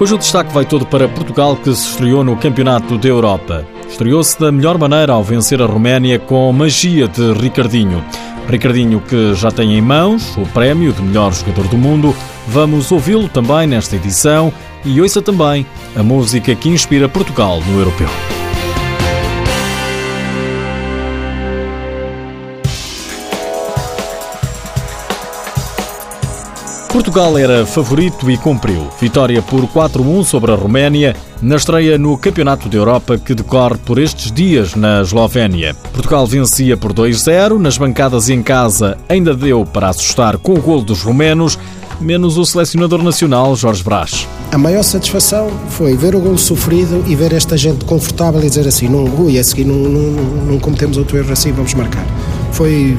Hoje o destaque vai todo para Portugal, que se estreou no Campeonato da Europa. Estreou-se da melhor maneira ao vencer a Roménia com magia de Ricardinho. Ricardinho que já tem em mãos o prémio de melhor jogador do mundo. Vamos ouvi-lo também nesta edição e ouça também a música que inspira Portugal no europeu. Portugal era favorito e cumpriu. Vitória por 4-1 sobre a Roménia na estreia no Campeonato da Europa que decorre por estes dias na Eslovénia. Portugal vencia por 2-0, nas bancadas em casa ainda deu para assustar com o golo dos romenos, menos o selecionador nacional Jorge Brás. A maior satisfação foi ver o golo sofrido e ver esta gente confortável e dizer assim, não, ui, a seguir não, não, não cometemos outro erro assim, vamos marcar. Foi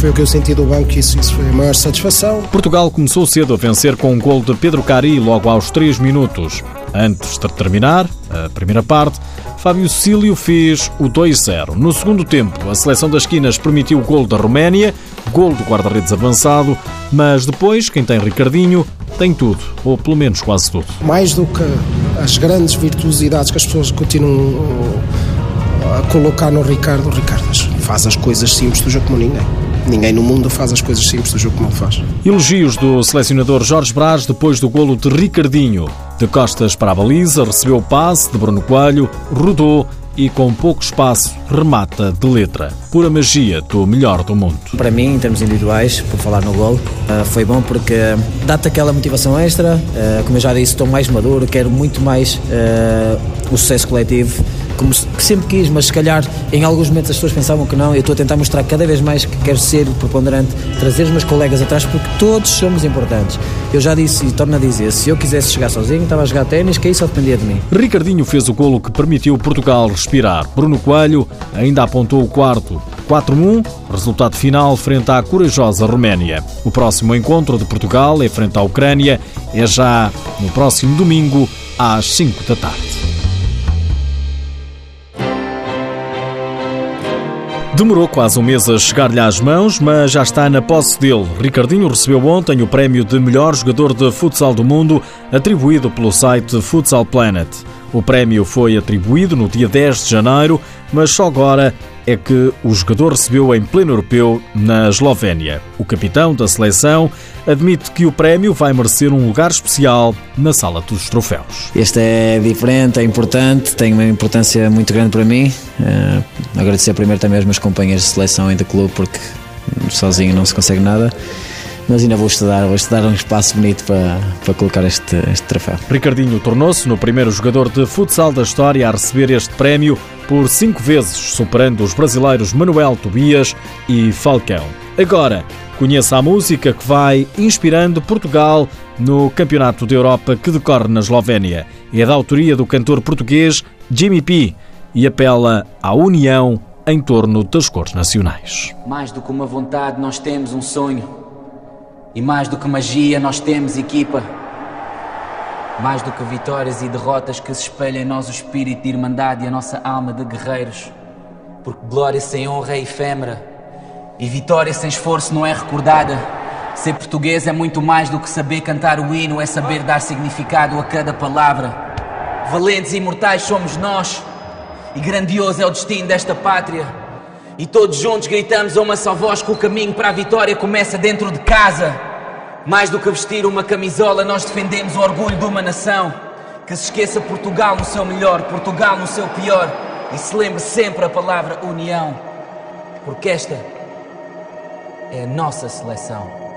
foi o que eu senti do banco e isso, isso foi a maior satisfação. Portugal começou cedo a vencer com um gol de Pedro Cari logo aos 3 minutos. Antes de terminar a primeira parte, Fábio Cílio fez o 2-0. No segundo tempo, a seleção das esquinas permitiu o gol da Roménia, gol do guarda-redes avançado, mas depois, quem tem Ricardinho, tem tudo, ou pelo menos quase tudo. Mais do que as grandes virtuosidades que as pessoas continuam a colocar no Ricardo, o Ricardo faz as coisas simples do jogo como ninguém. Ninguém no mundo faz as coisas simples do jogo como ele faz. Elogios do selecionador Jorge Brás depois do golo de Ricardinho. De costas para a baliza, recebeu o passe de Bruno Coelho, rodou e com pouco espaço remata de letra. Pura magia do melhor do mundo. Para mim, em termos individuais, por falar no gol, eh, foi bom porque dá-te aquela motivação extra. Eh, como eu já disse, estou mais maduro, quero muito mais eh, o sucesso coletivo como sempre quis, mas se calhar em alguns momentos as pessoas pensavam que não. Eu estou a tentar mostrar cada vez mais que quero ser preponderante, trazer os meus colegas atrás, porque todos somos importantes. Eu já disse e torno a dizer: se eu quisesse chegar sozinho, estava a jogar ténis, que isso só dependia de mim. Ricardinho fez o golo que permitiu Portugal respirar. Bruno Coelho ainda apontou o quarto. 4-1, resultado final frente à corajosa Roménia. O próximo encontro de Portugal é frente à Ucrânia, é já no próximo domingo, às 5 da tarde. Demorou quase um mês a chegar-lhe às mãos, mas já está na posse dele. Ricardinho recebeu ontem o prémio de melhor jogador de futsal do mundo, atribuído pelo site Futsal Planet. O prémio foi atribuído no dia 10 de janeiro, mas só agora é que o jogador recebeu em pleno europeu na Eslovénia. O capitão da seleção admite que o prémio vai merecer um lugar especial na sala dos troféus. Este é diferente, é importante, tem uma importância muito grande para mim. Uh, agradecer primeiro também aos meus companheiros de seleção e de clube, porque sozinho não se consegue nada mas ainda vou estudar, vou estudar um espaço bonito para, para colocar este, este troféu. Ricardinho tornou-se no primeiro jogador de futsal da história a receber este prémio por cinco vezes, superando os brasileiros Manuel Tobias e Falcão. Agora, conheça a música que vai inspirando Portugal no Campeonato da Europa que decorre na Eslovénia. É da autoria do cantor português Jimmy P e apela à união em torno das cores nacionais. Mais do que uma vontade, nós temos um sonho. E mais do que magia, nós temos equipa. Mais do que vitórias e derrotas que se espelham em nós o espírito de irmandade e a nossa alma de guerreiros. Porque glória sem honra é efêmera e vitória sem esforço não é recordada. Ser português é muito mais do que saber cantar o hino, é saber dar significado a cada palavra. Valentes e imortais somos nós, e grandioso é o destino desta pátria. E todos juntos gritamos a uma só voz que o caminho para a vitória começa dentro de casa. Mais do que vestir uma camisola, nós defendemos o orgulho de uma nação. Que se esqueça Portugal no seu melhor, Portugal no seu pior. E se lembre sempre a palavra união. Porque esta é a nossa seleção.